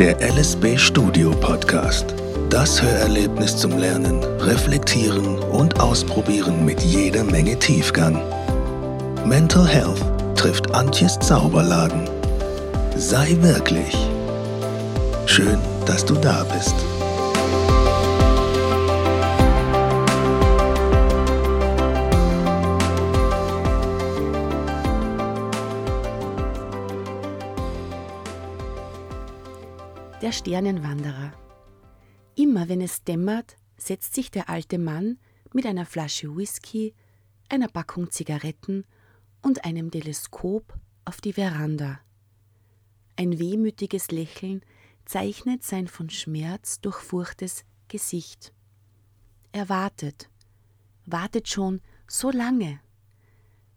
Der LSB Studio Podcast. Das Hörerlebnis zum Lernen, Reflektieren und Ausprobieren mit jeder Menge Tiefgang. Mental Health trifft Antjes Zauberladen. Sei wirklich. Schön, dass du da bist. Der Sternenwanderer. Immer wenn es dämmert, setzt sich der alte Mann mit einer Flasche Whisky, einer Packung Zigaretten und einem Teleskop auf die Veranda. Ein wehmütiges Lächeln zeichnet sein von Schmerz durchfurchtes Gesicht. Er wartet, wartet schon so lange,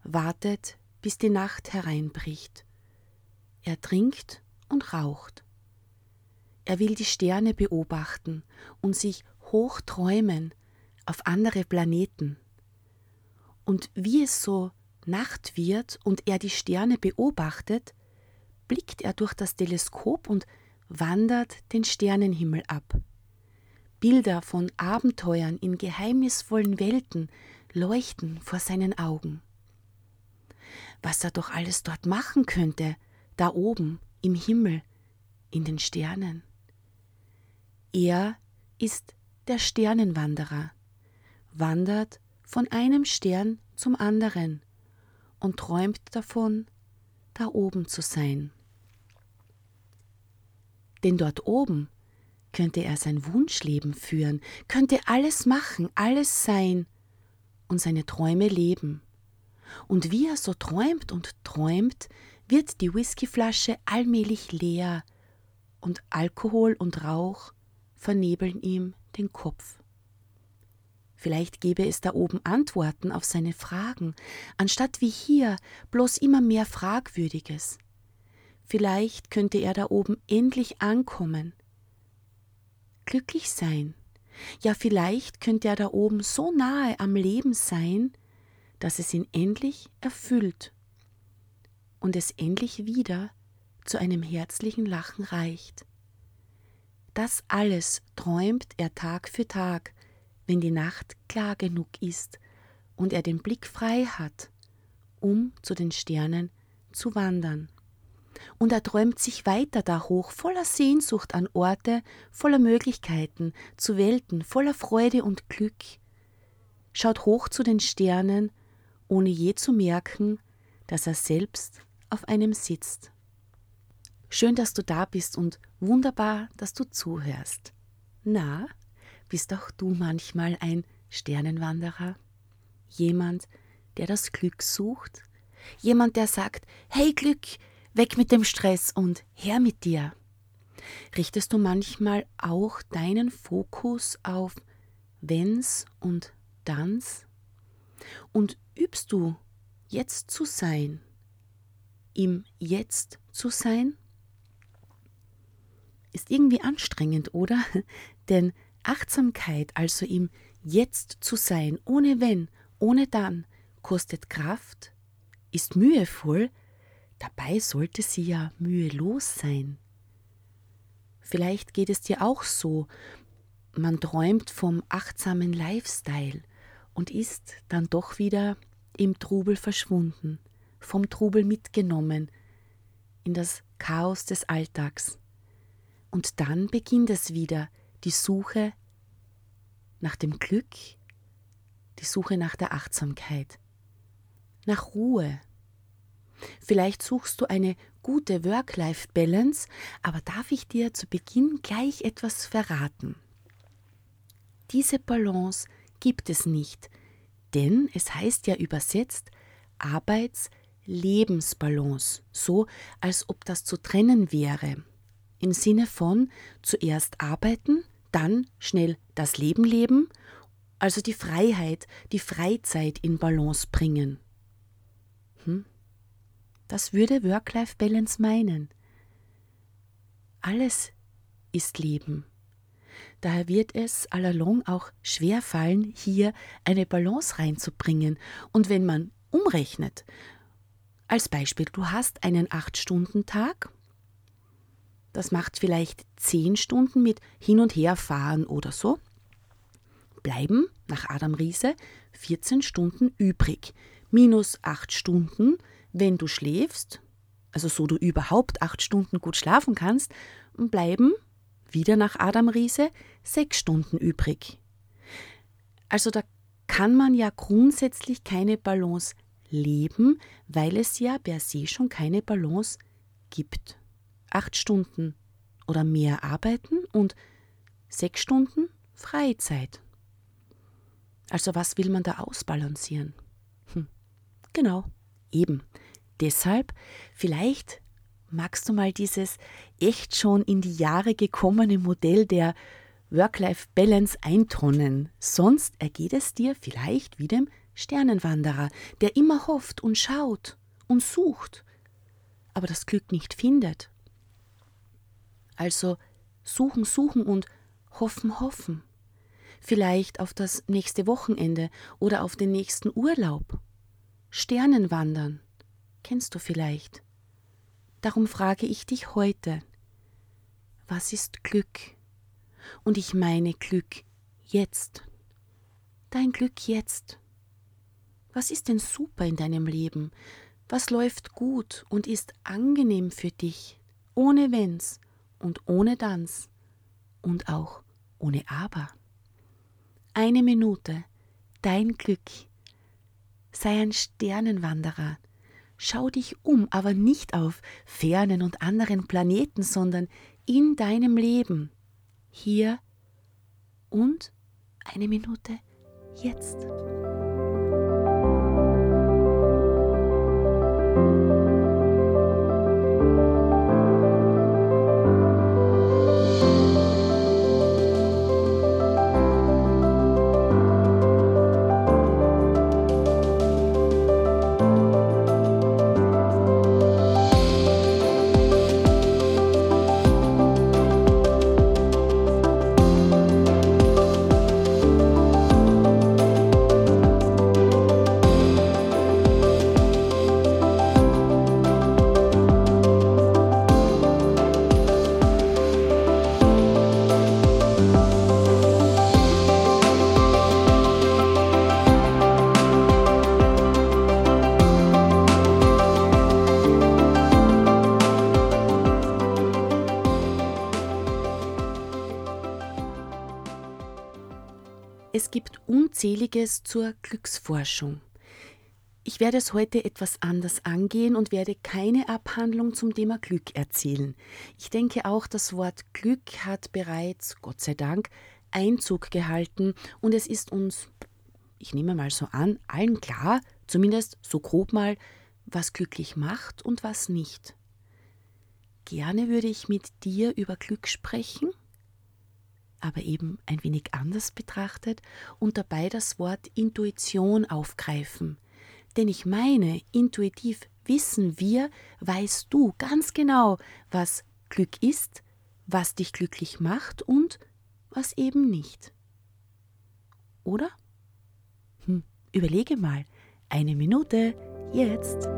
wartet, bis die Nacht hereinbricht. Er trinkt und raucht. Er will die Sterne beobachten und sich hoch träumen auf andere Planeten. Und wie es so Nacht wird und er die Sterne beobachtet, blickt er durch das Teleskop und wandert den Sternenhimmel ab. Bilder von Abenteuern in geheimnisvollen Welten leuchten vor seinen Augen. Was er doch alles dort machen könnte, da oben im Himmel, in den Sternen. Er ist der Sternenwanderer, wandert von einem Stern zum anderen und träumt davon, da oben zu sein. Denn dort oben könnte er sein Wunschleben führen, könnte alles machen, alles sein und seine Träume leben. Und wie er so träumt und träumt, wird die Whiskyflasche allmählich leer und Alkohol und Rauch vernebeln ihm den Kopf. Vielleicht gäbe es da oben Antworten auf seine Fragen, anstatt wie hier bloß immer mehr Fragwürdiges. Vielleicht könnte er da oben endlich ankommen, glücklich sein. Ja, vielleicht könnte er da oben so nahe am Leben sein, dass es ihn endlich erfüllt und es endlich wieder zu einem herzlichen Lachen reicht. Das alles träumt er Tag für Tag, wenn die Nacht klar genug ist und er den Blick frei hat, um zu den Sternen zu wandern. Und er träumt sich weiter da hoch, voller Sehnsucht an Orte, voller Möglichkeiten, zu Welten, voller Freude und Glück, schaut hoch zu den Sternen, ohne je zu merken, dass er selbst auf einem sitzt. Schön, dass du da bist und wunderbar, dass du zuhörst. Na, bist auch du manchmal ein Sternenwanderer? Jemand, der das Glück sucht? Jemand, der sagt, hey Glück, weg mit dem Stress und her mit dir? Richtest du manchmal auch deinen Fokus auf Wenns und Danns? Und übst du jetzt zu sein, im Jetzt zu sein? Ist irgendwie anstrengend, oder? Denn Achtsamkeit, also im Jetzt zu sein, ohne wenn, ohne dann, kostet Kraft, ist mühevoll, dabei sollte sie ja mühelos sein. Vielleicht geht es dir auch so, man träumt vom achtsamen Lifestyle und ist dann doch wieder im Trubel verschwunden, vom Trubel mitgenommen, in das Chaos des Alltags. Und dann beginnt es wieder, die Suche nach dem Glück, die Suche nach der Achtsamkeit, nach Ruhe. Vielleicht suchst du eine gute Work-Life-Balance, aber darf ich dir zu Beginn gleich etwas verraten? Diese Balance gibt es nicht, denn es heißt ja übersetzt Arbeits-Lebensbalance, so als ob das zu trennen wäre im Sinne von zuerst arbeiten, dann schnell das Leben leben, also die Freiheit, die Freizeit in Balance bringen. Hm? Das würde Work-Life-Balance meinen. Alles ist Leben. Daher wird es allalong auch schwer fallen, hier eine Balance reinzubringen. Und wenn man umrechnet, als Beispiel, du hast einen 8-Stunden-Tag das macht vielleicht zehn Stunden mit Hin- und Herfahren oder so, bleiben nach Adam Riese 14 Stunden übrig. Minus acht Stunden, wenn du schläfst, also so du überhaupt acht Stunden gut schlafen kannst, bleiben wieder nach Adam Riese sechs Stunden übrig. Also da kann man ja grundsätzlich keine Balance leben, weil es ja per se schon keine Balance gibt. Acht Stunden oder mehr arbeiten und sechs Stunden Freizeit. Also was will man da ausbalancieren? Hm. Genau, eben. Deshalb, vielleicht magst du mal dieses echt schon in die Jahre gekommene Modell der Work-Life-Balance eintonnen. Sonst ergeht es dir vielleicht wie dem Sternenwanderer, der immer hofft und schaut und sucht, aber das Glück nicht findet. Also suchen, suchen und hoffen, hoffen. Vielleicht auf das nächste Wochenende oder auf den nächsten Urlaub. Sternenwandern. Kennst du vielleicht? Darum frage ich dich heute, was ist Glück? Und ich meine Glück jetzt. Dein Glück jetzt. Was ist denn super in deinem Leben? Was läuft gut und ist angenehm für dich, ohne Wenns und ohne Danns und auch ohne Aber? Eine Minute, dein Glück. Sei ein Sternenwanderer. Schau dich um, aber nicht auf fernen und anderen Planeten, sondern in deinem Leben. Hier und eine Minute jetzt. Unzähliges zur Glücksforschung. Ich werde es heute etwas anders angehen und werde keine Abhandlung zum Thema Glück erzählen. Ich denke auch, das Wort Glück hat bereits, Gott sei Dank, Einzug gehalten und es ist uns, ich nehme mal so an, allen klar, zumindest so grob mal, was glücklich macht und was nicht. Gerne würde ich mit dir über Glück sprechen aber eben ein wenig anders betrachtet und dabei das Wort Intuition aufgreifen. Denn ich meine, intuitiv wissen wir, weißt du ganz genau, was Glück ist, was dich glücklich macht und was eben nicht. Oder? Hm, überlege mal. Eine Minute, jetzt.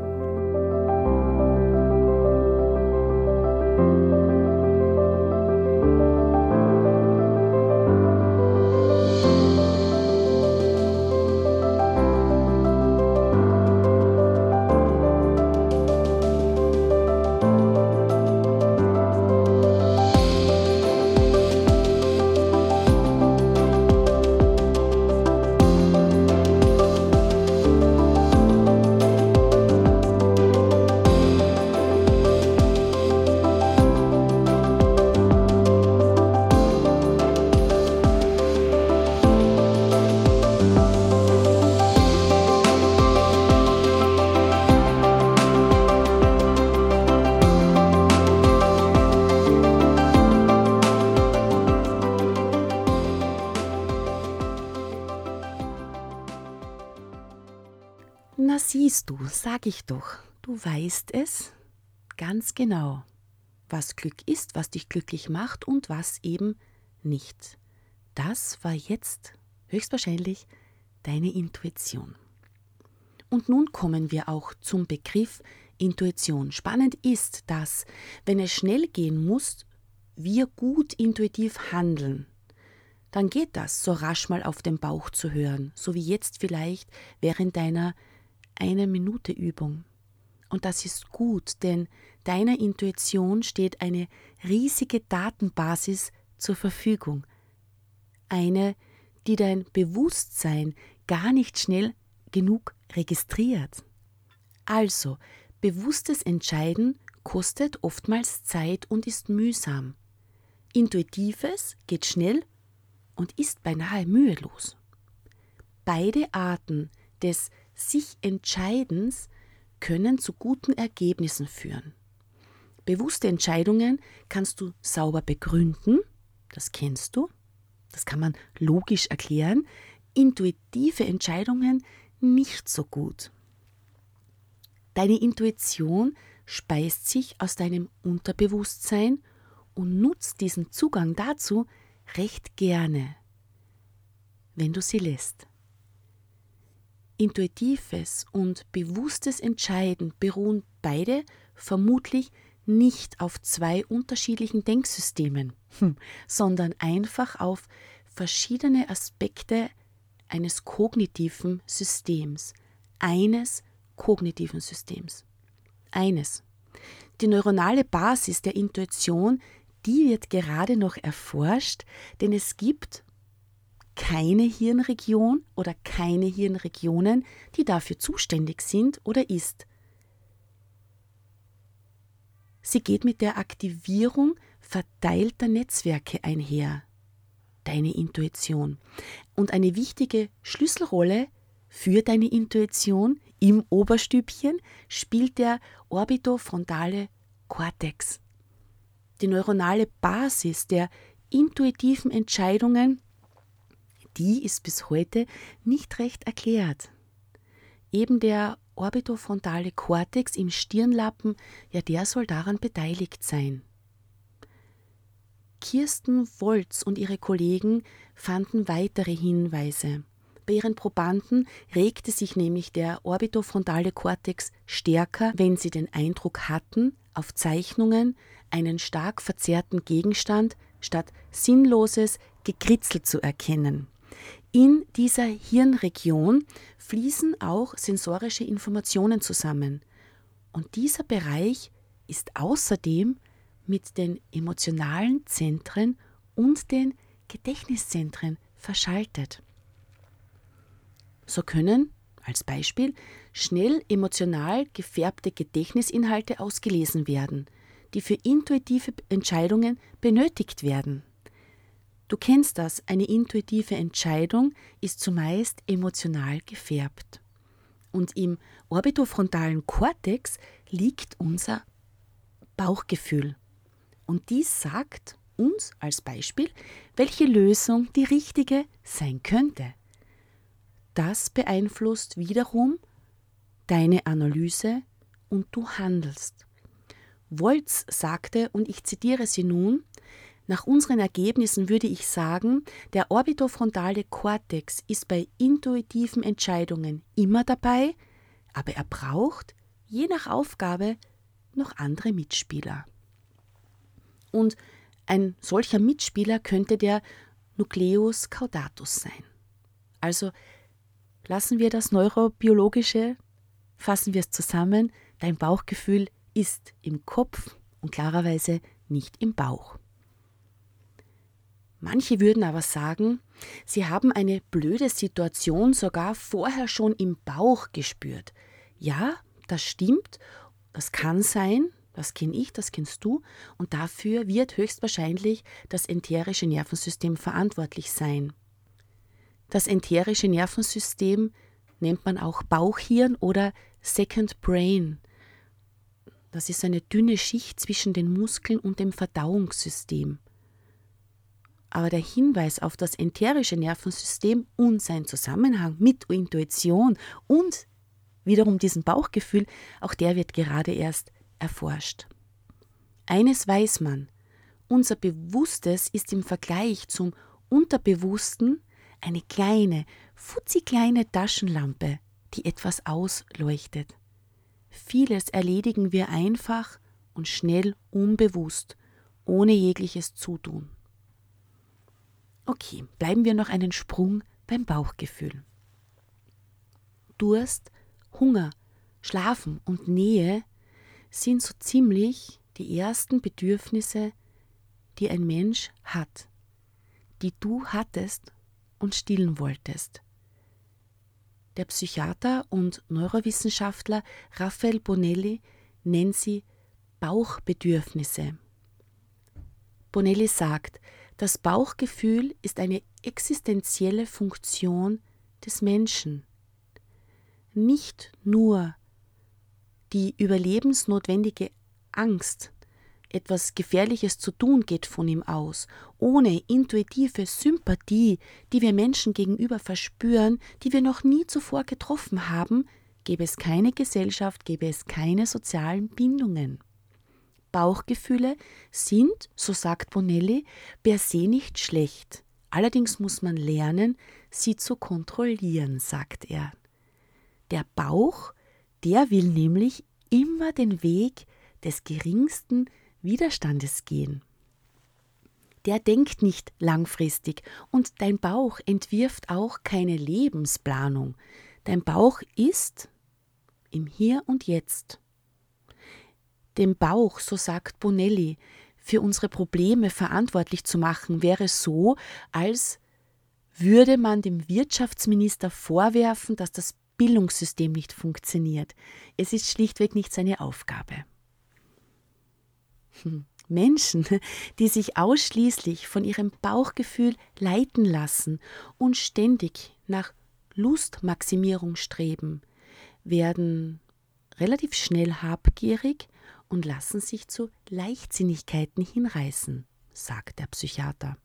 Sag ich doch, du weißt es ganz genau, was Glück ist, was dich glücklich macht und was eben nicht. Das war jetzt höchstwahrscheinlich deine Intuition. Und nun kommen wir auch zum Begriff Intuition. Spannend ist, dass, wenn es schnell gehen muss, wir gut intuitiv handeln, dann geht das, so rasch mal auf den Bauch zu hören, so wie jetzt vielleicht während deiner eine Minute Übung. Und das ist gut, denn deiner Intuition steht eine riesige Datenbasis zur Verfügung. Eine, die dein Bewusstsein gar nicht schnell genug registriert. Also, bewusstes Entscheiden kostet oftmals Zeit und ist mühsam. Intuitives geht schnell und ist beinahe mühelos. Beide Arten des sich Entscheidens können zu guten Ergebnissen führen. Bewusste Entscheidungen kannst du sauber begründen, das kennst du, das kann man logisch erklären, intuitive Entscheidungen nicht so gut. Deine Intuition speist sich aus deinem Unterbewusstsein und nutzt diesen Zugang dazu recht gerne, wenn du sie lässt. Intuitives und bewusstes Entscheiden beruhen beide vermutlich nicht auf zwei unterschiedlichen Denksystemen, hm, sondern einfach auf verschiedene Aspekte eines kognitiven Systems, eines kognitiven Systems. Eines. Die neuronale Basis der Intuition, die wird gerade noch erforscht, denn es gibt keine Hirnregion oder keine Hirnregionen, die dafür zuständig sind oder ist. Sie geht mit der Aktivierung verteilter Netzwerke einher, deine Intuition. Und eine wichtige Schlüsselrolle für deine Intuition im Oberstübchen spielt der orbitofrontale Kortex. Die neuronale Basis der intuitiven Entscheidungen die ist bis heute nicht recht erklärt. Eben der orbitofrontale Kortex im Stirnlappen, ja, der soll daran beteiligt sein. Kirsten Wolz und ihre Kollegen fanden weitere Hinweise. Bei ihren Probanden regte sich nämlich der orbitofrontale Kortex stärker, wenn sie den Eindruck hatten, auf Zeichnungen einen stark verzerrten Gegenstand statt sinnloses Gekritzel zu erkennen. In dieser Hirnregion fließen auch sensorische Informationen zusammen. Und dieser Bereich ist außerdem mit den emotionalen Zentren und den Gedächtniszentren verschaltet. So können, als Beispiel, schnell emotional gefärbte Gedächtnisinhalte ausgelesen werden, die für intuitive Entscheidungen benötigt werden. Du kennst das, eine intuitive Entscheidung ist zumeist emotional gefärbt. Und im orbitofrontalen Kortex liegt unser Bauchgefühl. Und dies sagt uns als Beispiel, welche Lösung die richtige sein könnte. Das beeinflusst wiederum deine Analyse und du handelst. Wolz sagte, und ich zitiere sie nun, nach unseren Ergebnissen würde ich sagen, der orbitofrontale Kortex ist bei intuitiven Entscheidungen immer dabei, aber er braucht, je nach Aufgabe, noch andere Mitspieler. Und ein solcher Mitspieler könnte der Nucleus caudatus sein. Also lassen wir das Neurobiologische, fassen wir es zusammen, dein Bauchgefühl ist im Kopf und klarerweise nicht im Bauch. Manche würden aber sagen, sie haben eine blöde Situation sogar vorher schon im Bauch gespürt. Ja, das stimmt, das kann sein, das kenne ich, das kennst du, und dafür wird höchstwahrscheinlich das enterische Nervensystem verantwortlich sein. Das enterische Nervensystem nennt man auch Bauchhirn oder Second Brain. Das ist eine dünne Schicht zwischen den Muskeln und dem Verdauungssystem. Aber der Hinweis auf das enterische Nervensystem und sein Zusammenhang mit Intuition und wiederum diesem Bauchgefühl, auch der wird gerade erst erforscht. Eines weiß man, unser Bewusstes ist im Vergleich zum Unterbewussten eine kleine, futzikleine Taschenlampe, die etwas ausleuchtet. Vieles erledigen wir einfach und schnell unbewusst ohne jegliches Zutun. Okay, bleiben wir noch einen Sprung beim Bauchgefühl. Durst, Hunger, Schlafen und Nähe sind so ziemlich die ersten Bedürfnisse, die ein Mensch hat, die du hattest und stillen wolltest. Der Psychiater und Neurowissenschaftler Raphael Bonelli nennt sie Bauchbedürfnisse. Bonelli sagt, das Bauchgefühl ist eine existenzielle Funktion des Menschen. Nicht nur die überlebensnotwendige Angst, etwas Gefährliches zu tun, geht von ihm aus. Ohne intuitive Sympathie, die wir Menschen gegenüber verspüren, die wir noch nie zuvor getroffen haben, gäbe es keine Gesellschaft, gäbe es keine sozialen Bindungen. Bauchgefühle sind, so sagt Bonelli, per se nicht schlecht. Allerdings muss man lernen, sie zu kontrollieren, sagt er. Der Bauch, der will nämlich immer den Weg des geringsten Widerstandes gehen. Der denkt nicht langfristig und dein Bauch entwirft auch keine Lebensplanung. Dein Bauch ist im Hier und Jetzt dem Bauch, so sagt Bonelli, für unsere Probleme verantwortlich zu machen, wäre so, als würde man dem Wirtschaftsminister vorwerfen, dass das Bildungssystem nicht funktioniert. Es ist schlichtweg nicht seine Aufgabe. Hm. Menschen, die sich ausschließlich von ihrem Bauchgefühl leiten lassen und ständig nach Lustmaximierung streben, werden relativ schnell habgierig und lassen sich zu Leichtsinnigkeiten hinreißen, sagt der Psychiater.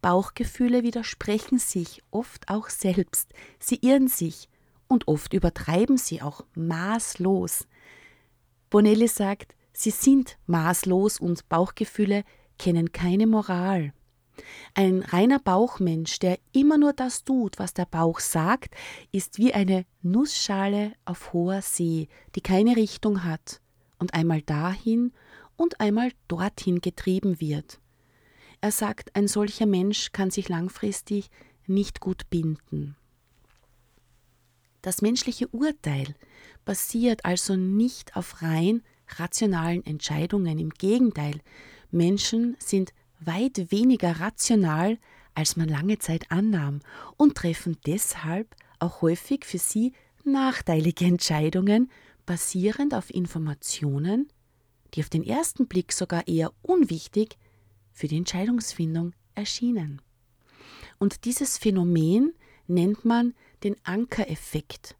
Bauchgefühle widersprechen sich oft auch selbst, sie irren sich und oft übertreiben sie auch maßlos. Bonelli sagt, sie sind maßlos und Bauchgefühle kennen keine Moral. Ein reiner Bauchmensch, der immer nur das tut, was der Bauch sagt, ist wie eine Nussschale auf hoher See, die keine Richtung hat und einmal dahin und einmal dorthin getrieben wird. Er sagt, ein solcher Mensch kann sich langfristig nicht gut binden. Das menschliche Urteil basiert also nicht auf rein rationalen Entscheidungen. Im Gegenteil, Menschen sind weit weniger rational, als man lange Zeit annahm und treffen deshalb auch häufig für sie nachteilige Entscheidungen, basierend auf Informationen, die auf den ersten Blick sogar eher unwichtig für die Entscheidungsfindung erschienen. Und dieses Phänomen nennt man den Ankereffekt.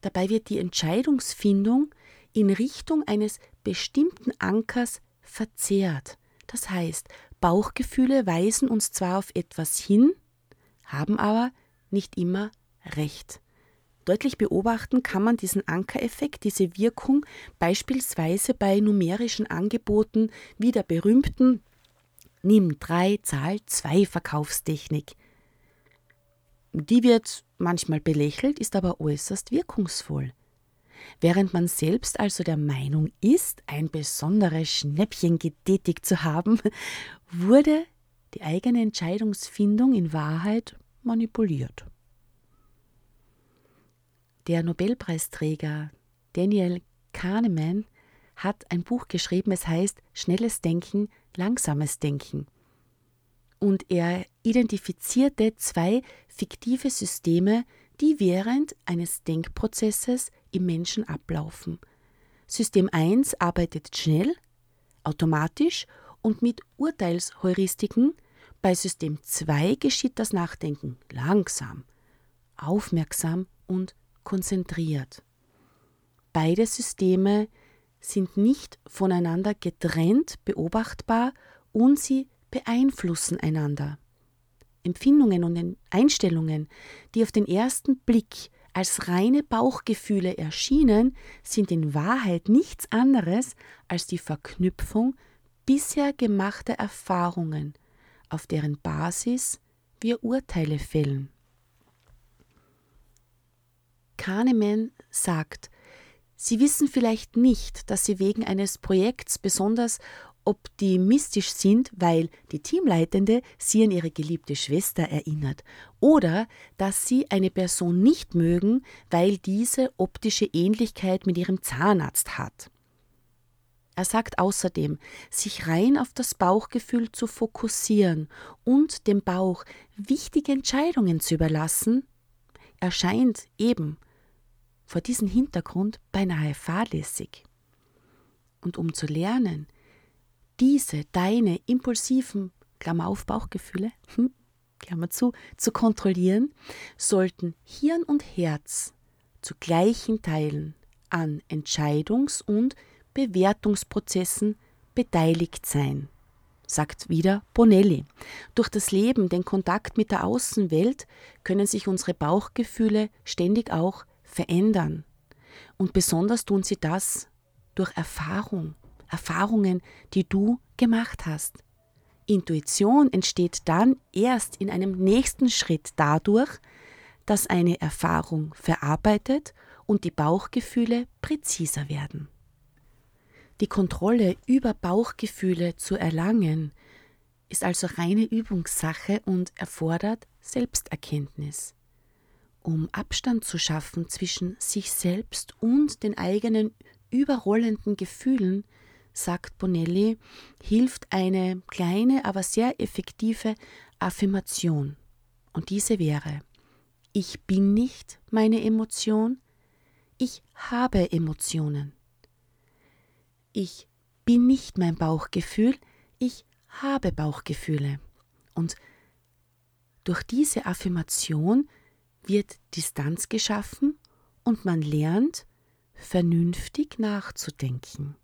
Dabei wird die Entscheidungsfindung in Richtung eines bestimmten Ankers verzerrt. Das heißt, Bauchgefühle weisen uns zwar auf etwas hin, haben aber nicht immer recht. Deutlich beobachten kann man diesen Ankereffekt, diese Wirkung beispielsweise bei numerischen Angeboten wie der berühmten Nimm 3, Zahl 2 Verkaufstechnik. Die wird manchmal belächelt, ist aber äußerst wirkungsvoll. Während man selbst also der Meinung ist, ein besonderes Schnäppchen getätigt zu haben, wurde die eigene Entscheidungsfindung in Wahrheit manipuliert. Der Nobelpreisträger Daniel Kahneman hat ein Buch geschrieben, es heißt Schnelles Denken, langsames Denken. Und er identifizierte zwei fiktive Systeme, die während eines Denkprozesses im Menschen ablaufen. System 1 arbeitet schnell, automatisch und mit Urteilsheuristiken. Bei System 2 geschieht das Nachdenken langsam, aufmerksam und konzentriert. Beide Systeme sind nicht voneinander getrennt beobachtbar und sie beeinflussen einander. Empfindungen und Einstellungen, die auf den ersten Blick als reine Bauchgefühle erschienen, sind in Wahrheit nichts anderes als die Verknüpfung bisher gemachter Erfahrungen, auf deren Basis wir Urteile fällen. Kahneman sagt, Sie wissen vielleicht nicht, dass Sie wegen eines Projekts besonders optimistisch sind, weil die Teamleitende sie an ihre geliebte Schwester erinnert oder dass sie eine Person nicht mögen, weil diese optische Ähnlichkeit mit ihrem Zahnarzt hat. Er sagt außerdem, sich rein auf das Bauchgefühl zu fokussieren und dem Bauch wichtige Entscheidungen zu überlassen, erscheint eben vor diesem Hintergrund beinahe fahrlässig. Und um zu lernen, diese deine impulsiven, Klammer auf, Bauchgefühle, hm, Klammer zu, zu kontrollieren, sollten Hirn und Herz zu gleichen Teilen an Entscheidungs- und Bewertungsprozessen beteiligt sein, sagt wieder Bonelli. Durch das Leben, den Kontakt mit der Außenwelt können sich unsere Bauchgefühle ständig auch verändern. Und besonders tun sie das durch Erfahrung, Erfahrungen, die du gemacht hast. Intuition entsteht dann erst in einem nächsten Schritt dadurch, dass eine Erfahrung verarbeitet und die Bauchgefühle präziser werden. Die Kontrolle über Bauchgefühle zu erlangen, ist also reine Übungssache und erfordert Selbsterkenntnis. Um Abstand zu schaffen zwischen sich selbst und den eigenen überrollenden Gefühlen, sagt Bonelli, hilft eine kleine, aber sehr effektive Affirmation. Und diese wäre, ich bin nicht meine Emotion, ich habe Emotionen. Ich bin nicht mein Bauchgefühl, ich habe Bauchgefühle. Und durch diese Affirmation wird Distanz geschaffen und man lernt, vernünftig nachzudenken.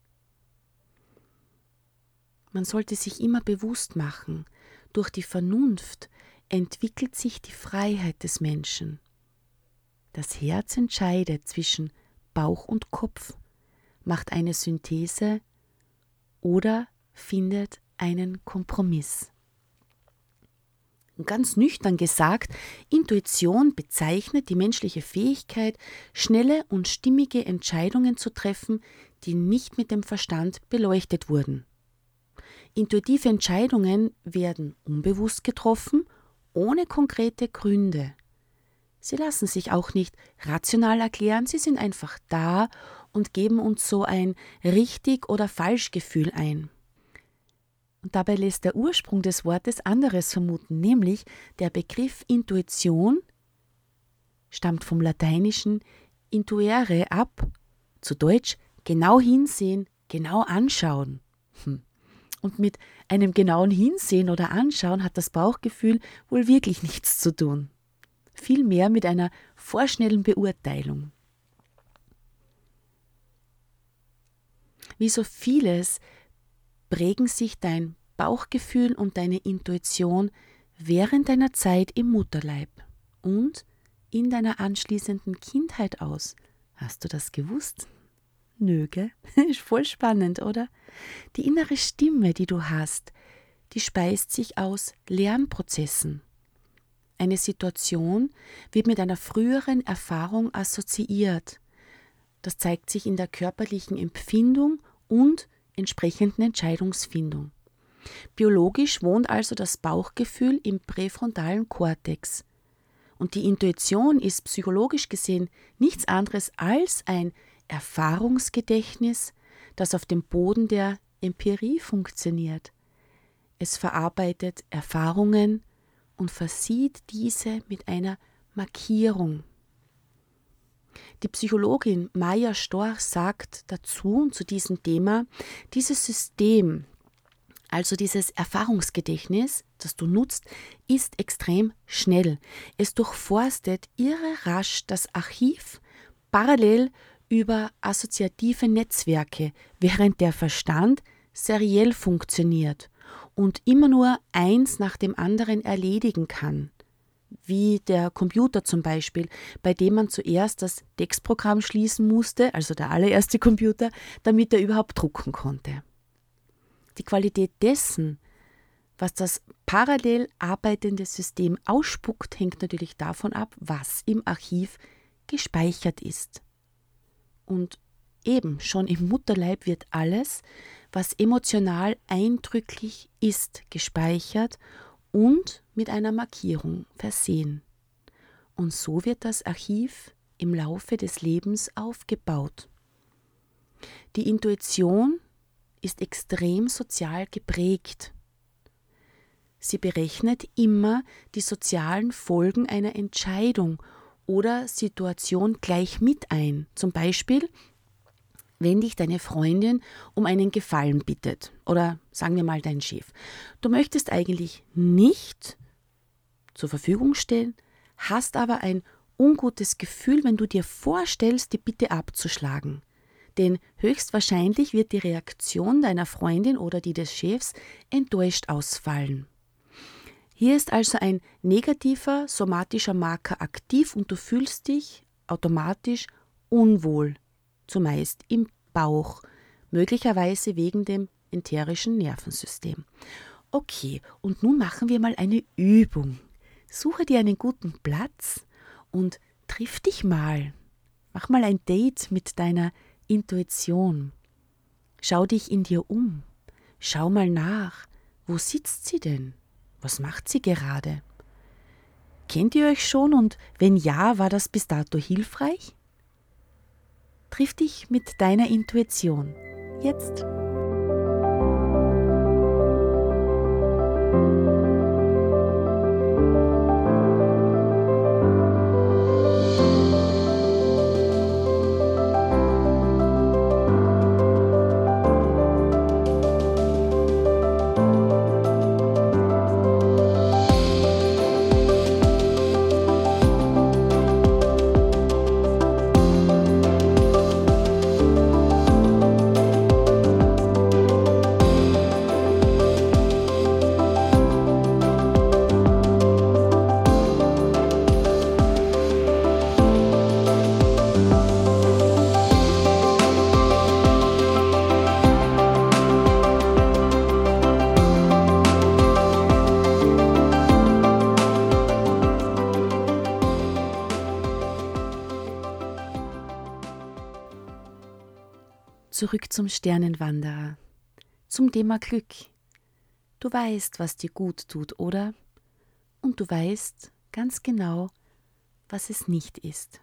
Man sollte sich immer bewusst machen, durch die Vernunft entwickelt sich die Freiheit des Menschen. Das Herz entscheidet zwischen Bauch und Kopf, macht eine Synthese oder findet einen Kompromiss. Ganz nüchtern gesagt, Intuition bezeichnet die menschliche Fähigkeit, schnelle und stimmige Entscheidungen zu treffen, die nicht mit dem Verstand beleuchtet wurden. Intuitive Entscheidungen werden unbewusst getroffen, ohne konkrete Gründe. Sie lassen sich auch nicht rational erklären, sie sind einfach da und geben uns so ein richtig oder falsch Gefühl ein. Und dabei lässt der Ursprung des Wortes anderes vermuten, nämlich der Begriff Intuition stammt vom lateinischen intuere ab, zu Deutsch genau hinsehen, genau anschauen. Hm. Und mit einem genauen Hinsehen oder Anschauen hat das Bauchgefühl wohl wirklich nichts zu tun. Vielmehr mit einer vorschnellen Beurteilung. Wie so vieles prägen sich dein Bauchgefühl und deine Intuition während deiner Zeit im Mutterleib und in deiner anschließenden Kindheit aus. Hast du das gewusst? Nö, gell? Ist voll spannend, oder? Die innere Stimme, die du hast, die speist sich aus Lernprozessen. Eine Situation wird mit einer früheren Erfahrung assoziiert. Das zeigt sich in der körperlichen Empfindung und entsprechenden Entscheidungsfindung. Biologisch wohnt also das Bauchgefühl im präfrontalen Kortex. Und die Intuition ist psychologisch gesehen nichts anderes als ein Erfahrungsgedächtnis, das auf dem Boden der Empirie funktioniert. Es verarbeitet Erfahrungen und versieht diese mit einer Markierung. Die Psychologin Maya Storch sagt dazu zu diesem Thema, dieses System, also dieses Erfahrungsgedächtnis, das du nutzt, ist extrem schnell. Es durchforstet irre rasch das Archiv parallel über assoziative Netzwerke, während der Verstand seriell funktioniert und immer nur eins nach dem anderen erledigen kann wie der Computer zum Beispiel, bei dem man zuerst das Textprogramm schließen musste, also der allererste Computer, damit er überhaupt drucken konnte. Die Qualität dessen, was das parallel arbeitende System ausspuckt, hängt natürlich davon ab, was im Archiv gespeichert ist. Und eben schon im Mutterleib wird alles, was emotional eindrücklich ist, gespeichert und mit einer Markierung versehen. Und so wird das Archiv im Laufe des Lebens aufgebaut. Die Intuition ist extrem sozial geprägt. Sie berechnet immer die sozialen Folgen einer Entscheidung oder Situation gleich mit ein. Zum Beispiel, wenn dich deine Freundin um einen Gefallen bittet oder sagen wir mal dein Chef. Du möchtest eigentlich nicht zur Verfügung stellen, hast aber ein ungutes Gefühl, wenn du dir vorstellst, die Bitte abzuschlagen. Denn höchstwahrscheinlich wird die Reaktion deiner Freundin oder die des Chefs enttäuscht ausfallen. Hier ist also ein negativer somatischer Marker aktiv und du fühlst dich automatisch unwohl, zumeist im Bauch, möglicherweise wegen dem enterischen Nervensystem. Okay, und nun machen wir mal eine Übung. Suche dir einen guten Platz und triff dich mal. Mach mal ein Date mit deiner Intuition. Schau dich in dir um. Schau mal nach. Wo sitzt sie denn? Was macht sie gerade? Kennt ihr euch schon und wenn ja, war das bis dato hilfreich? Triff dich mit deiner Intuition. Jetzt. Zurück zum Sternenwanderer, zum Thema Glück. Du weißt, was dir gut tut, oder? Und du weißt ganz genau, was es nicht ist.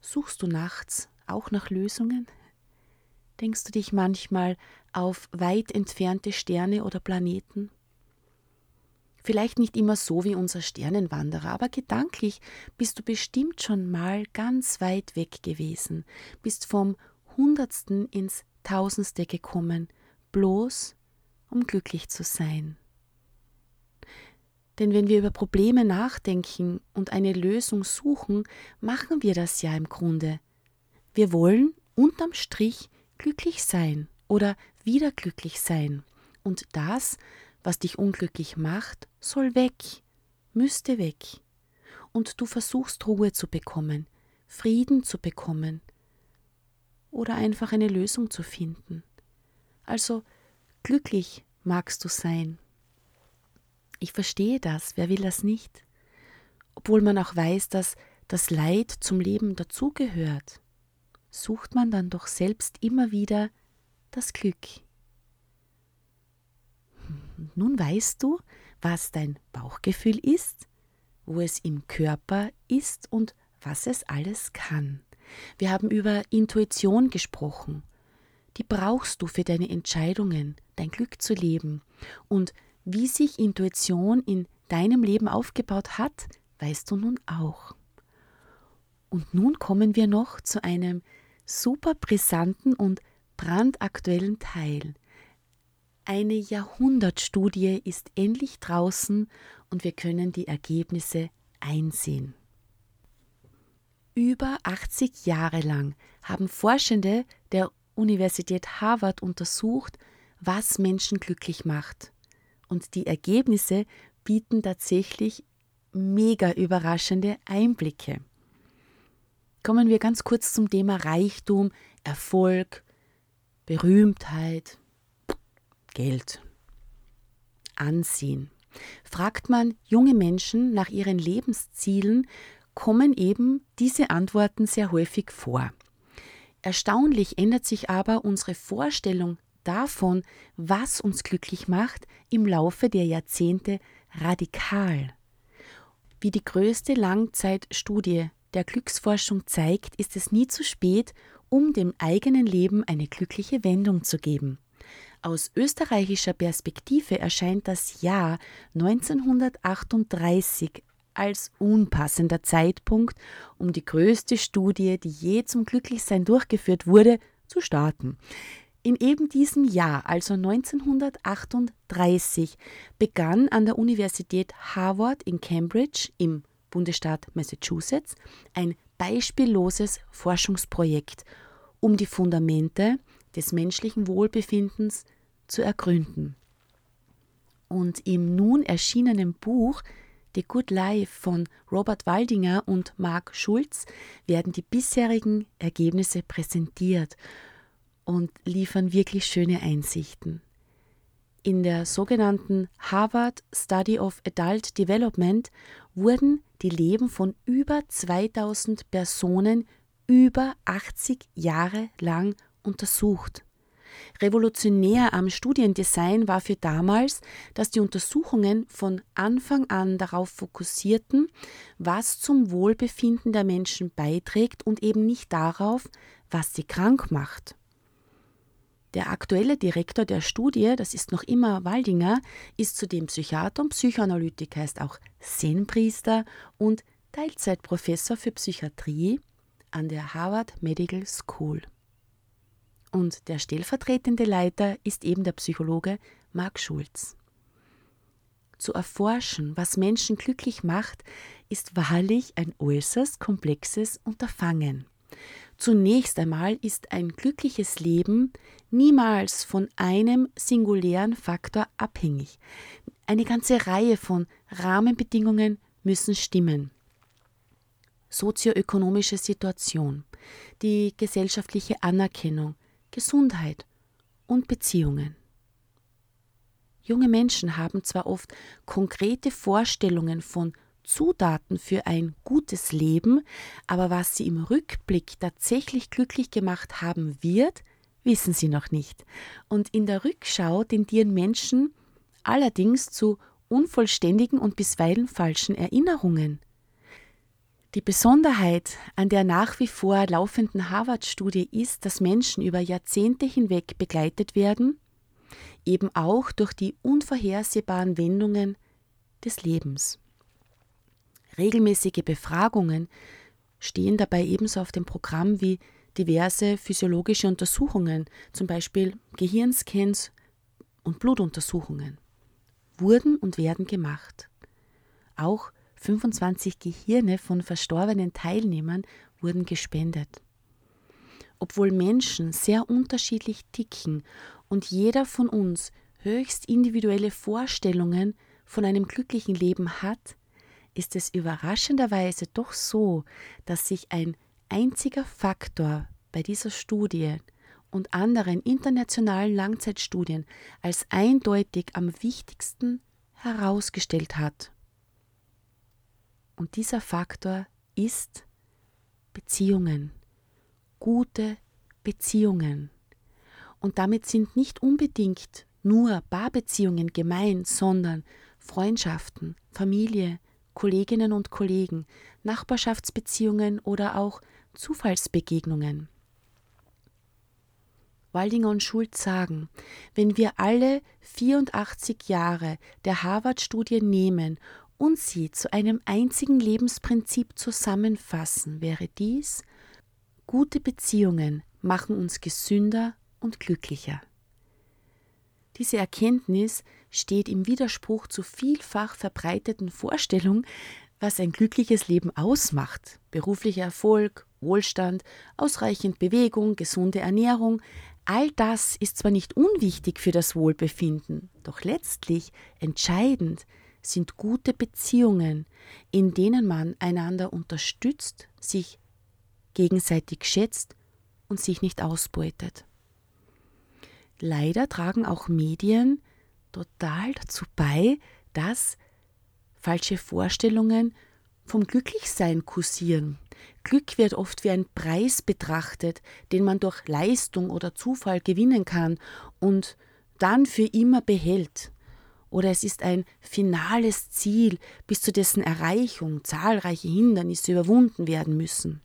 Suchst du nachts auch nach Lösungen? Denkst du dich manchmal auf weit entfernte Sterne oder Planeten? Vielleicht nicht immer so wie unser Sternenwanderer, aber gedanklich bist du bestimmt schon mal ganz weit weg gewesen, bist vom Hundertsten ins Tausendste gekommen, bloß um glücklich zu sein. Denn wenn wir über Probleme nachdenken und eine Lösung suchen, machen wir das ja im Grunde. Wir wollen unterm Strich glücklich sein oder wieder glücklich sein. Und das, was dich unglücklich macht, soll weg, müsste weg. Und du versuchst Ruhe zu bekommen, Frieden zu bekommen, oder einfach eine Lösung zu finden. Also glücklich magst du sein. Ich verstehe das, wer will das nicht? Obwohl man auch weiß, dass das Leid zum Leben dazugehört, sucht man dann doch selbst immer wieder das Glück. Nun weißt du, was dein Bauchgefühl ist, wo es im Körper ist und was es alles kann. Wir haben über Intuition gesprochen. Die brauchst du für deine Entscheidungen, dein Glück zu leben. Und wie sich Intuition in deinem Leben aufgebaut hat, weißt du nun auch. Und nun kommen wir noch zu einem super brisanten und brandaktuellen Teil. Eine Jahrhundertstudie ist endlich draußen und wir können die Ergebnisse einsehen. Über 80 Jahre lang haben Forschende der Universität Harvard untersucht, was Menschen glücklich macht. Und die Ergebnisse bieten tatsächlich mega überraschende Einblicke. Kommen wir ganz kurz zum Thema Reichtum, Erfolg, Berühmtheit, Geld, Ansehen. Fragt man junge Menschen nach ihren Lebenszielen, kommen eben diese Antworten sehr häufig vor. Erstaunlich ändert sich aber unsere Vorstellung davon, was uns glücklich macht, im Laufe der Jahrzehnte radikal. Wie die größte Langzeitstudie der Glücksforschung zeigt, ist es nie zu spät, um dem eigenen Leben eine glückliche Wendung zu geben. Aus österreichischer Perspektive erscheint das Jahr 1938 als unpassender Zeitpunkt, um die größte Studie, die je zum Glücklichsein durchgeführt wurde, zu starten. In eben diesem Jahr, also 1938, begann an der Universität Harvard in Cambridge im Bundesstaat Massachusetts ein beispielloses Forschungsprojekt, um die Fundamente des menschlichen Wohlbefindens zu ergründen. Und im nun erschienenen Buch The Good Life von Robert Waldinger und Mark Schulz werden die bisherigen Ergebnisse präsentiert und liefern wirklich schöne Einsichten. In der sogenannten Harvard Study of Adult Development wurden die Leben von über 2000 Personen über 80 Jahre lang untersucht. Revolutionär am Studiendesign war für damals, dass die Untersuchungen von Anfang an darauf fokussierten, was zum Wohlbefinden der Menschen beiträgt und eben nicht darauf, was sie krank macht. Der aktuelle Direktor der Studie, das ist noch immer Waldinger, ist zudem Psychiater und Psychoanalytiker, ist auch Zen-Priester und Teilzeitprofessor für Psychiatrie an der Harvard Medical School. Und der stellvertretende Leiter ist eben der Psychologe Marc Schulz. Zu erforschen, was Menschen glücklich macht, ist wahrlich ein äußerst komplexes Unterfangen. Zunächst einmal ist ein glückliches Leben niemals von einem singulären Faktor abhängig. Eine ganze Reihe von Rahmenbedingungen müssen stimmen. Sozioökonomische Situation, die gesellschaftliche Anerkennung, Gesundheit und Beziehungen. Junge Menschen haben zwar oft konkrete Vorstellungen von Zutaten für ein gutes Leben, aber was sie im Rückblick tatsächlich glücklich gemacht haben wird, wissen sie noch nicht. Und in der Rückschau tendieren Menschen allerdings zu unvollständigen und bisweilen falschen Erinnerungen. Die Besonderheit an der nach wie vor laufenden Harvard-Studie ist, dass Menschen über Jahrzehnte hinweg begleitet werden, eben auch durch die unvorhersehbaren Wendungen des Lebens. Regelmäßige Befragungen stehen dabei ebenso auf dem Programm wie diverse physiologische Untersuchungen, zum Beispiel Gehirnscans und Blutuntersuchungen, wurden und werden gemacht. Auch 25 Gehirne von verstorbenen Teilnehmern wurden gespendet. Obwohl Menschen sehr unterschiedlich ticken und jeder von uns höchst individuelle Vorstellungen von einem glücklichen Leben hat, ist es überraschenderweise doch so, dass sich ein einziger Faktor bei dieser Studie und anderen internationalen Langzeitstudien als eindeutig am wichtigsten herausgestellt hat. Und dieser Faktor ist Beziehungen, gute Beziehungen. Und damit sind nicht unbedingt nur Paarbeziehungen gemeint, sondern Freundschaften, Familie, Kolleginnen und Kollegen, Nachbarschaftsbeziehungen oder auch Zufallsbegegnungen. Waldinger und Schulz sagen, wenn wir alle 84 Jahre der Harvard-Studie nehmen und sie zu einem einzigen Lebensprinzip zusammenfassen, wäre dies, gute Beziehungen machen uns gesünder und glücklicher. Diese Erkenntnis steht im Widerspruch zur vielfach verbreiteten Vorstellung, was ein glückliches Leben ausmacht. Beruflicher Erfolg, Wohlstand, ausreichend Bewegung, gesunde Ernährung, all das ist zwar nicht unwichtig für das Wohlbefinden, doch letztlich entscheidend sind gute Beziehungen, in denen man einander unterstützt, sich gegenseitig schätzt und sich nicht ausbeutet. Leider tragen auch Medien total dazu bei, dass falsche Vorstellungen vom Glücklichsein kursieren. Glück wird oft wie ein Preis betrachtet, den man durch Leistung oder Zufall gewinnen kann und dann für immer behält. Oder es ist ein finales Ziel, bis zu dessen Erreichung zahlreiche Hindernisse überwunden werden müssen.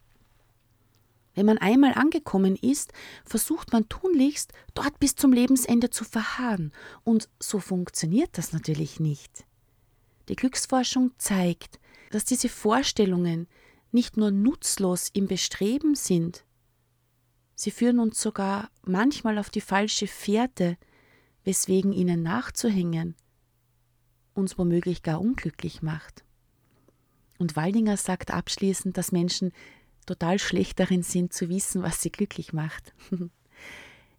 Wenn man einmal angekommen ist, versucht man tunlichst, dort bis zum Lebensende zu verharren, und so funktioniert das natürlich nicht. Die Glücksforschung zeigt, dass diese Vorstellungen nicht nur nutzlos im Bestreben sind, sie führen uns sogar manchmal auf die falsche Fährte, weswegen ihnen nachzuhängen uns womöglich gar unglücklich macht. Und Waldinger sagt abschließend, dass Menschen total schlecht darin sind zu wissen, was sie glücklich macht.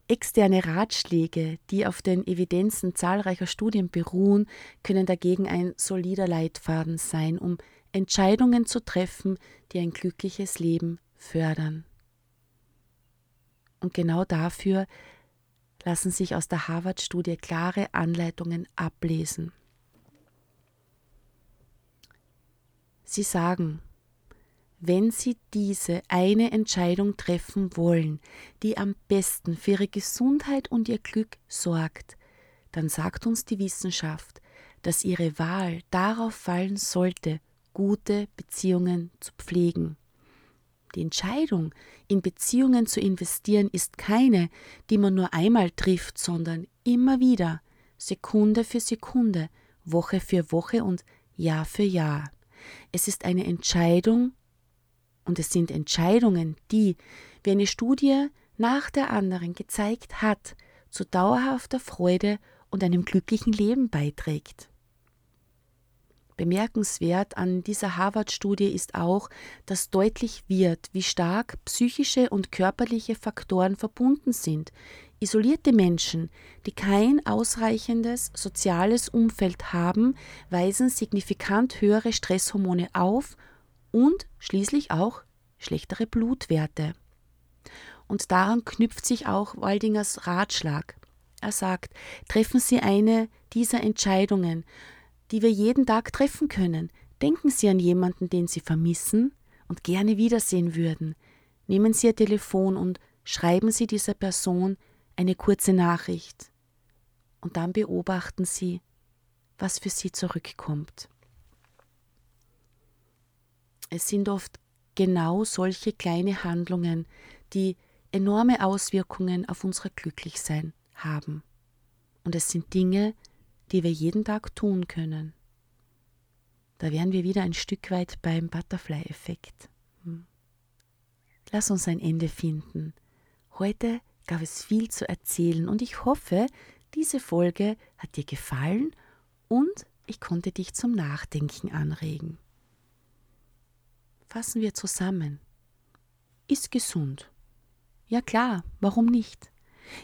Externe Ratschläge, die auf den Evidenzen zahlreicher Studien beruhen, können dagegen ein solider Leitfaden sein, um Entscheidungen zu treffen, die ein glückliches Leben fördern. Und genau dafür lassen sich aus der Harvard-Studie klare Anleitungen ablesen. Sie sagen, wenn Sie diese eine Entscheidung treffen wollen, die am besten für Ihre Gesundheit und Ihr Glück sorgt, dann sagt uns die Wissenschaft, dass Ihre Wahl darauf fallen sollte, gute Beziehungen zu pflegen. Die Entscheidung, in Beziehungen zu investieren, ist keine, die man nur einmal trifft, sondern immer wieder, Sekunde für Sekunde, Woche für Woche und Jahr für Jahr. Es ist eine Entscheidung, und es sind Entscheidungen, die, wie eine Studie nach der anderen gezeigt hat, zu dauerhafter Freude und einem glücklichen Leben beiträgt. Bemerkenswert an dieser Harvard-Studie ist auch, dass deutlich wird, wie stark psychische und körperliche Faktoren verbunden sind. Isolierte Menschen, die kein ausreichendes soziales Umfeld haben, weisen signifikant höhere Stresshormone auf und schließlich auch schlechtere Blutwerte. Und daran knüpft sich auch Waldingers Ratschlag. Er sagt, treffen Sie eine dieser Entscheidungen, die wir jeden Tag treffen können. Denken Sie an jemanden, den Sie vermissen und gerne wiedersehen würden. Nehmen Sie Ihr Telefon und schreiben Sie dieser Person eine kurze Nachricht. Und dann beobachten Sie, was für Sie zurückkommt. Es sind oft genau solche kleine Handlungen, die enorme Auswirkungen auf unser Glücklichsein haben. Und es sind Dinge, die wir jeden Tag tun können. Da wären wir wieder ein Stück weit beim Butterfly-Effekt. Hm. Lass uns ein Ende finden. Heute gab es viel zu erzählen und ich hoffe, diese Folge hat dir gefallen und ich konnte dich zum Nachdenken anregen. Fassen wir zusammen. Ist gesund. Ja klar, warum nicht?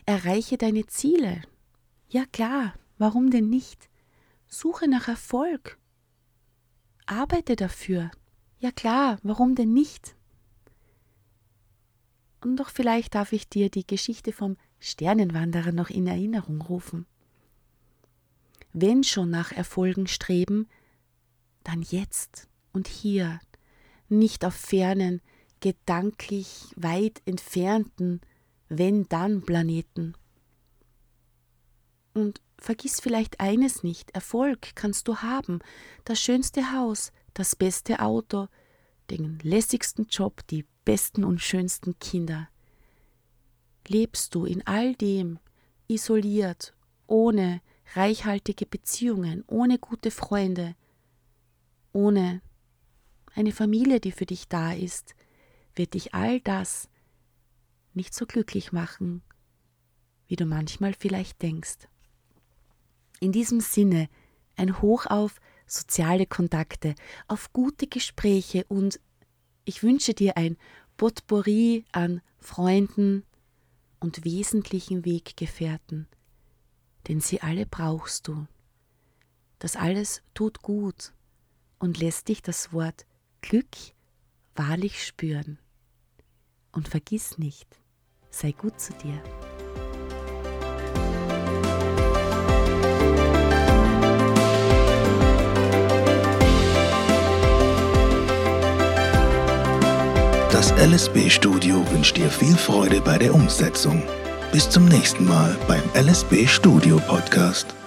Erreiche deine Ziele. Ja klar, Warum denn nicht? Suche nach Erfolg. Arbeite dafür. Ja klar, warum denn nicht? Und doch vielleicht darf ich dir die Geschichte vom Sternenwanderer noch in Erinnerung rufen. Wenn schon nach Erfolgen streben, dann jetzt und hier, nicht auf fernen, gedanklich weit entfernten Wenn-Dann-Planeten. Und vergiss vielleicht eines nicht, Erfolg kannst du haben, das schönste Haus, das beste Auto, den lässigsten Job, die besten und schönsten Kinder. Lebst du in all dem isoliert, ohne reichhaltige Beziehungen, ohne gute Freunde, ohne eine Familie, die für dich da ist, wird dich all das nicht so glücklich machen, wie du manchmal vielleicht denkst. In diesem Sinne ein Hoch auf soziale Kontakte, auf gute Gespräche und ich wünsche dir ein Potpourri an Freunden und wesentlichen Weggefährten, denn sie alle brauchst du. Das alles tut gut und lässt dich das Wort Glück wahrlich spüren. Und vergiss nicht, sei gut zu dir. Das LSB Studio wünscht dir viel Freude bei der Umsetzung. Bis zum nächsten Mal beim LSB Studio Podcast.